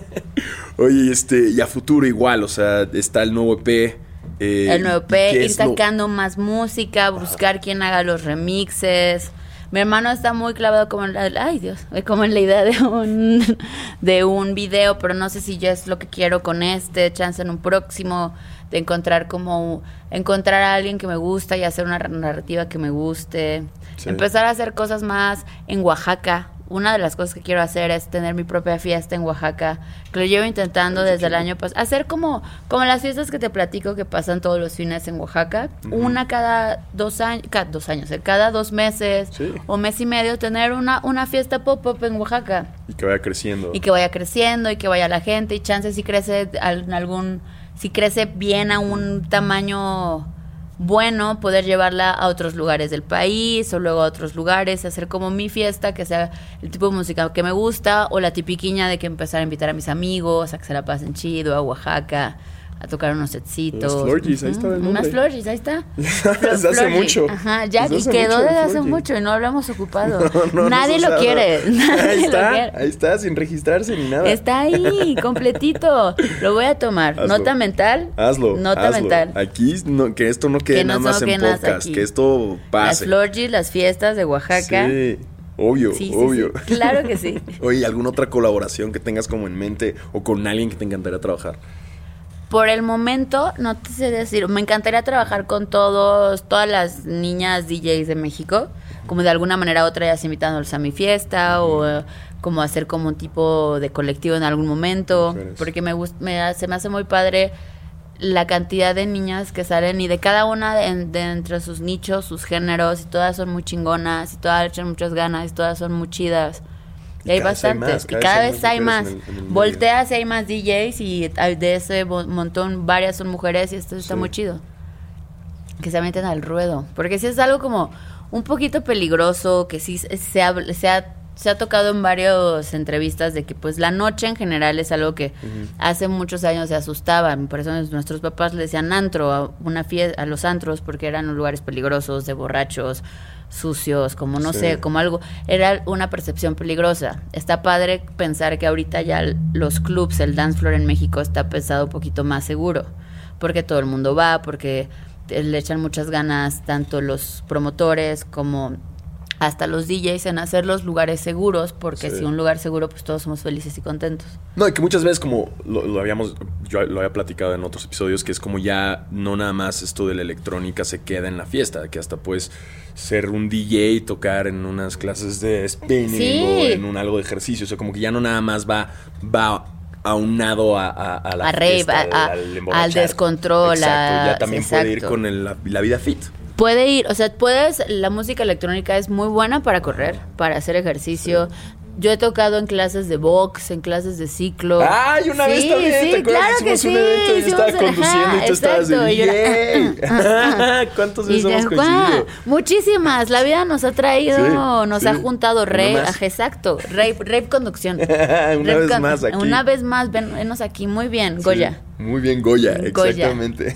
[laughs] Oye, este, y a futuro igual, o sea, está el nuevo EP. Eh, El nuevo ¿y P, qué ir lo- sacando más música, buscar quién haga los remixes. Mi hermano está muy clavado como en la, ay Dios, [laughs] como en la idea de un de un video, pero no sé si ya es lo que quiero con este, chance en un próximo de encontrar como encontrar a alguien que me gusta y hacer una narrativa que me guste. Sí. Empezar a hacer cosas más en Oaxaca. Una de las cosas que quiero hacer es tener mi propia fiesta en Oaxaca, que lo llevo intentando desde el año pasado. Hacer como, como las fiestas que te platico que pasan todos los fines en Oaxaca. Una cada dos años, cada dos años, eh, cada dos meses Sí. o mes y medio, tener una, una fiesta pop-up en Oaxaca Y que vaya creciendo. y que vaya creciendo y que vaya la gente y chance si crece en algún si crece bien a un tamaño bueno poder llevarla a otros lugares del país o luego a otros lugares hacer como mi fiesta que sea el tipo de música que me gusta o la tipiquiña de que empezar a invitar a mis amigos a que se la pasen chido a Oaxaca a tocar unos setcitos Las florgies, ahí estaba el unas nombre. ahí está [laughs] Desde hace mucho. ajá ya y quedó desde hace mucho y no hemos ocupado [laughs] No, no, nadie no lo quiere [laughs] nadie Ahí lo está, quiere. ahí está, sin registrarse ni nada. Está ahí, completito. Lo voy a tomar. Hazlo. Nota mental. Hazlo. Nota hazlo. mental. Aquí, no- que esto no quede Que nada más en podcast, aquí. que esto Las pase. florgis, las fiestas de Oaxaca. Sí, obvio, Sí, sí, obvio. sí. Claro que sí. Oye, ¿alguna otra colaboración que tengas como en mente o con alguien que te encantaría trabajar? Por el momento, no te sé decir. Me encantaría trabajar con todos, todas las niñas DJs de México. Como de alguna manera u otra, ya invitándolos a mi fiesta o eh, como hacer como un tipo de colectivo en algún momento, Mujeres. porque me, me hace, me hace muy padre la cantidad de niñas que salen y de cada una de, de entre sus nichos, sus géneros, y todas son muy chingonas, y todas echan muchas ganas, y todas son muy chidas. Y, Y hay bastantes, y cada vez hay más. mujeres en el- en el Volteas y hay más DJs, y de ese montón, varias son mujeres, y esto está Sí. muy chido. Que se meten al ruedo. Porque si es algo como un poquito peligroso, que sí se, se ha, se ha- se ha tocado en varias entrevistas de que pues la noche en general es algo que hace muchos años se asustaban. Por eso nuestros papás le decían antro a una fiesta, a los antros, porque eran lugares peligrosos, de borrachos, sucios, como no Sí. sé, como algo. Era una percepción peligrosa. Está padre pensar que ahorita ya los clubs, el dance floor en México está pensado un poquito más seguro. Porque todo el mundo va, porque le echan muchas ganas tanto los promotores como hasta los DJs en hacer los lugares seguros, porque Sí. si un lugar seguro, pues todos somos felices y contentos. No, y que muchas veces como lo, lo habíamos, yo lo había platicado en otros episodios, que es como ya no nada más esto de la electrónica se queda en la fiesta, que hasta puedes ser un DJ, tocar en unas clases de spinning Sí. o en un algo de ejercicio, o sea, como que ya no nada más va, va aunado a, a, a la A fiesta, al al descontrol, Exacto, ya también puede ir con el- la, la vida fit. Puede ir, o sea, puedes, la música electrónica es muy buena para correr, para hacer ejercicio. Yo he tocado en clases de box, en clases de ciclo. Ay, una vez Sí, también, sí, ¿te claro que un sí, evento y yo estaba conduciendo y tú ajá, estabas de exacto, y yo era- "Yay". [laughs] [laughs] ¿Cuántas Y veces hemos coincidido? Muchísimas. La vida nos ha traído, Sí, nos sí. ha juntado ajá, Exacto, rave, rave conducción. [laughs] Una Rave vez con- más aquí. Una vez más, ven- venos aquí. Muy bien, Goya. Muy bien, Goya, Goya. exactamente.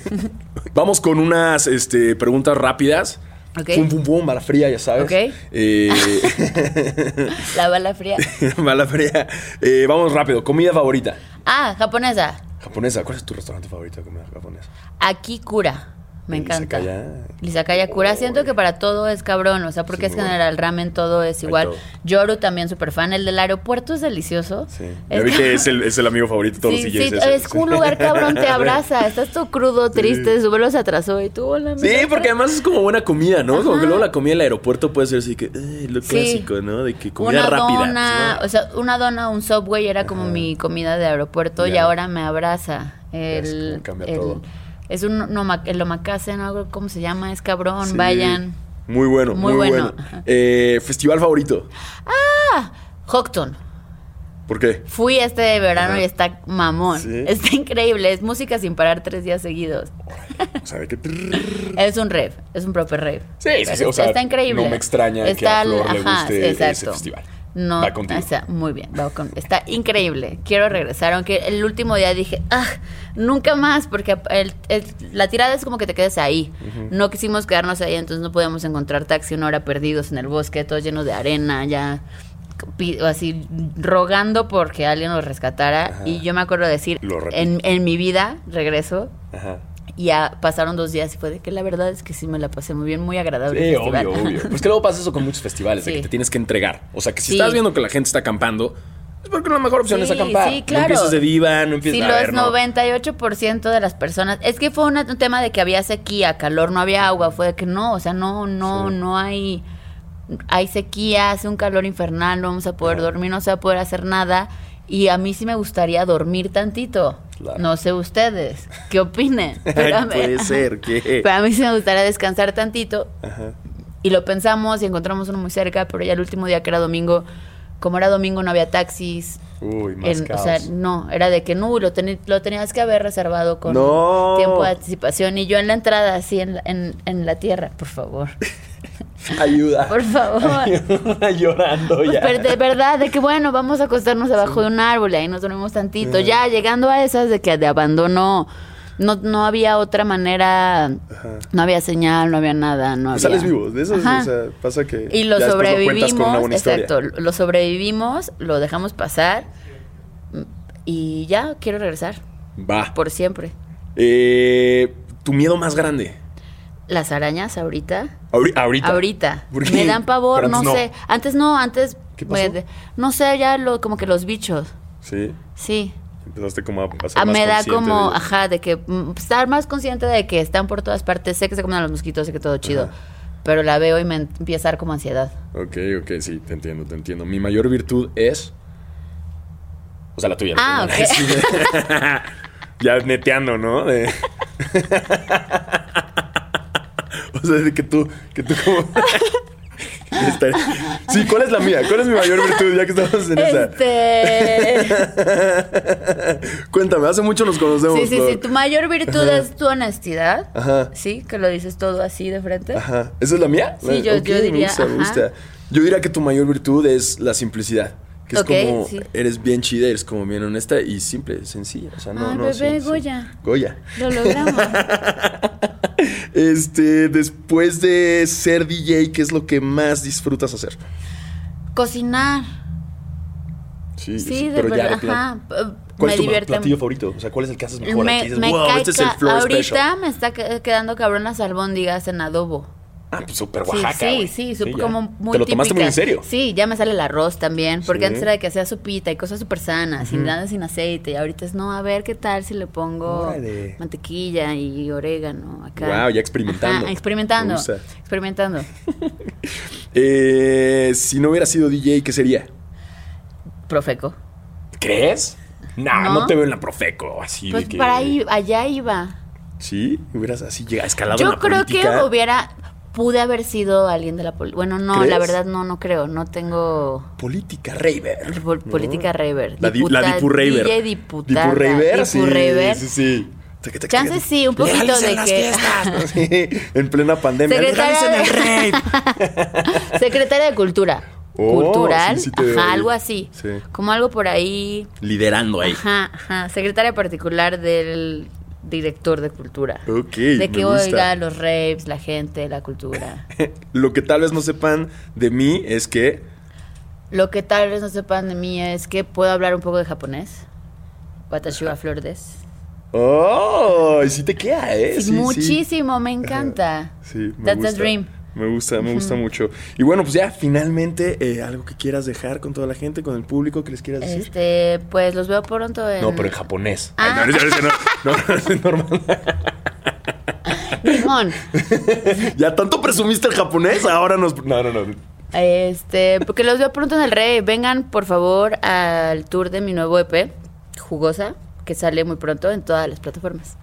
Vamos con unas este, preguntas rápidas. Ok. Pum, pum, pum, bala fría, ya sabes. Ok. Eh, [laughs] La bala fría. [laughs] bala fría. Eh, vamos rápido. Comida favorita. Ah, japonesa. Japonesa. ¿Cuál es tu restaurante favorito de comida japonesa? Aquí cura. Me encanta. Izakaya. Izakaya cura. Siento que para todo es cabrón. O sea, porque Sí, es general ramen, todo es igual. todo. Yoru también súper fan. El del aeropuerto es delicioso. Sí. Ya vi que es el, [laughs] es el amigo favorito de todos Sí, los sí, ese. es un lugar cabrón, te [laughs] abraza. Estás todo crudo, triste, su vuelo se atrasó y tú, hola, Sí, mira. porque además es como buena comida, ¿no? Como que Ajá. luego la comida del aeropuerto puede ser así que, eh, lo Sí. clásico, ¿no? De que comida una rápida. dona, ¿no? o sea, una dona, un subway era como Ajá. mi comida de aeropuerto y ahora me abraza. es El, como cambia el- todo. Es un no, el omakase, no algo cómo se llama, es cabrón, Sí. vayan. Muy bueno, Muy muy, bueno. bueno. Ajá. Eh, Festival favorito. Ah, Hockton. ¿Por qué? Fui este verano Ajá. y está mamón. Sí. [laughs] Está increíble, es música sin parar tres días seguidos. O sea, que... [laughs] Es un rave, es un propio rave. Sí, sí, sí, o sea, está increíble. no me extraña que a Flor le ajá, guste ese exacto. festival. No, Va contigo. está muy bien, va con- está increíble. Quiero regresar, aunque el último día dije, ah, nunca más, porque el- el- la tirada es como que te quedes ahí. No quisimos quedarnos ahí, entonces no podíamos encontrar taxi una hora perdidos en el bosque, todos llenos de arena, ya así rogando porque alguien nos rescatara. Ajá. Y yo me acuerdo de decir, en, en mi vida regreso. Ajá. Y ya pasaron dos días y fue de que la verdad es que sí me la pasé muy bien, muy agradable. Sí, festival. obvio, obvio. [laughs] Pues que luego pasa eso con muchos festivales, de Sí. que te tienes que entregar. O sea, que si Sí. estás viendo que la gente está acampando, es porque la mejor opción Sí, es acampar. sí, claro. No empieces de diva, no empieces Si a los no. 98% de las personas, es que fue una- un tema de que había sequía, calor, no había agua, fue de que no, o sea, no, no, Sí. no hay, hay sequía, hace un calor infernal, no vamos a poder dormir, no se va a poder hacer nada. Y a mí sí me gustaría dormir tantito. Claro. No sé ustedes, ¿qué opinen? [laughs] Pero Puede ser, ¿qué? Pero a mí sí me gustaría descansar tantito. Ajá. Y lo pensamos y encontramos uno muy cerca, pero ya el último día que era domingo, como era domingo no había taxis. Uy, más En- o sea, no, era de que no, lo, lo tenías que haber reservado con No. tiempo de anticipación. Y yo en la entrada, así en la, en, en la tierra, por favor, [laughs] Ayuda. [laughs] por favor. Ayuda, [laughs] Llorando Pues, ya. pero de verdad, de que bueno, vamos a acostarnos abajo de un árbol y ahí nos dormimos tantito. Ya llegando a esas de que de abandono, no, no había otra manera, Ajá. no había señal, no había nada, no Pues había. sales vivo. De eso, o sea, pasa que. Y lo ya sobrevivimos, con una buena historia. exacto, lo sobrevivimos, lo dejamos pasar y ya quiero regresar Va. por siempre. Eh, tu miedo más grande. Las arañas ahorita, Ahori- ahorita. ahorita, me dan pavor, no, sé, antes no, antes, ¿Qué pasó? me- no sé, ya lo, como que los bichos, Sí. sí. Empezaste como a, a ser Ah, más me da como, de- ajá, de que mm, estar más consciente de que están por todas partes, sé que se comen a los mosquitos, sé que todo chido, Ajá. pero la veo y me empieza a dar como ansiedad. Ok, ok, sí, te entiendo, te entiendo. Mi mayor virtud es. O sea, la tuya. la Ah, tuya. Sí. [laughs] ya neteando, ¿no? De- [laughs] o sea, de que tú, que tú como. [laughs] Sí, ¿cuál es la mía? ¿Cuál es mi mayor virtud? Ya que estamos en esa. Este. [laughs] Cuéntame, hace mucho nos conocemos. Sí, sí, sí. Tu mayor virtud es tu honestidad. Ajá. Sí, que lo dices todo así de frente. Ajá. ¿Esa es la mía? Sí, La- yo- diría, Me gusta, me ajá. gusta. Yo diría que tu mayor virtud es la simplicidad. Que es como, sí. eres bien chida, eres como bien honesta y simple, sencilla. O sea, no, Ay, no. bebé, sí, sí. Goya. Goya. Lo logramos. [laughs] Este, después de ser DJ, ¿qué es lo que más disfrutas hacer? Cocinar. Sí, Sí, de pero ya de plan. Ajá. ¿Cuál me es tu divierte. platillo favorito? O sea, ¿cuál es el que haces mejor? Me, Aquí dices, me wow, cae este es el ca- floor ahorita special. me está que- quedando cabrón las albóndigas en adobo. Ah, pues súper Sí, Oaxaca, sí, sí, ya. como muy Te lo tomaste muy en serio. Sí, ya me sale el arroz también, porque Sí. antes era de que hacía sopita y cosas súper sanas, sin nada sin aceite, y ahorita es, no, a ver qué tal si le pongo Órale. mantequilla y orégano acá. Guau, ya experimentando. Ajá, experimentando, experimentando. [laughs] Eh, si no hubiera sido DJ, ¿qué sería? Profeco. ¿Crees? Nah, no, ¿No? te veo en la Profeco, así Pues de que... para ahí, allá iba. Sí, hubieras así llegado, escalado en Yo la creo política. que hubiera, pude haber sido alguien de la política. Bueno, no, ¿Crees? la verdad no, no creo, no tengo... Política Raver. Pol- política raver. La, di- Diputa- la Dipu Raver. DJ diputada. Dipu Raver, sí, Dipu Raver. sí, sí. Chance sí, un poquito de que- [laughs] en plena pandemia. Secretaria el rave. [laughs] Secretaria de Cultura. Oh, Cultural. sí, sí ajá, algo así. Sí. Como algo por ahí. Liderando ahí. Ajá, ajá. Secretaria particular del director de cultura. Ok, De me que gusta. oiga los raves, la gente, la cultura. [laughs] Lo que tal vez no sepan de mí es que... Lo que tal vez no sepan de mí es que puedo hablar un poco de japonés. Watashi wa flor desu. ¡Oh! y Sí te queda, ¿eh? Sí, Sí, sí. muchísimo, me encanta. Sí, me That's gusta. a dream. Me gusta, me gusta mucho. Y bueno, pues ya, finalmente, eh, algo que quieras dejar con toda la gente, con el público, que les quieras decir. Este, pues los veo pronto en. No, pero en japonés. Ah. Ay, no, no, no, no, no, es normal. Limón. [laughs] Ya tanto presumiste el japonés, ahora nos. No, no, no. Este, porque los veo pronto en el Rey. Vengan, por favor, al tour de mi nuevo EP, Jugosa, que sale muy pronto en todas las plataformas.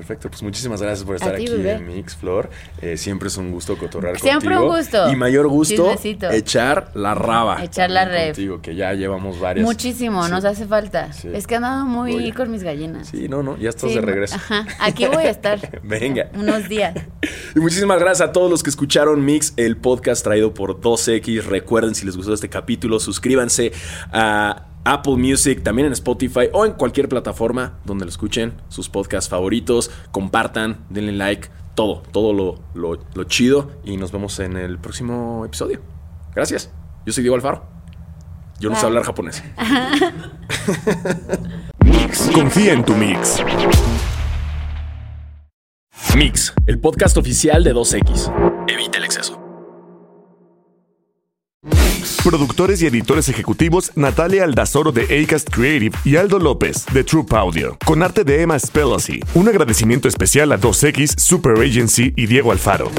Perfecto, pues muchísimas gracias por estar ti, aquí bebé. en Mix Flor. Eh, siempre es un gusto cotorrar Siempre contigo. un gusto. Y mayor gusto, Chismecito. echar la raba. Echar la rev. Contigo, que ya llevamos varias. Muchísimo, Sí. nos hace falta. Sí. Es que andaba muy Oye. con mis gallinas. Sí, no, no, ya estás Sí, de regreso. Ajá, aquí voy a estar. [laughs] Venga. Unos días. [laughs] Y muchísimas gracias a todos los que escucharon Mix, el podcast traído por 2X. Recuerden, si les gustó este capítulo, suscríbanse a Apple Music, también en Spotify o en cualquier plataforma donde lo escuchen, sus podcasts favoritos. Compartan, denle like, todo, todo lo, lo- lo chido. Y nos vemos en el próximo episodio. Gracias. Yo soy Diego Alfaro. Yo no sé hablar japonés. [laughs] Confía en tu mix. Mix, el podcast oficial de 2X. Evita el exceso. Productores y editores ejecutivos Natalia Aldazoro de Acast Creative y Aldo López de Troop Audio. Con arte de Emma Spelosy. Un agradecimiento especial a 2X, Super Agency y Diego Alfaro.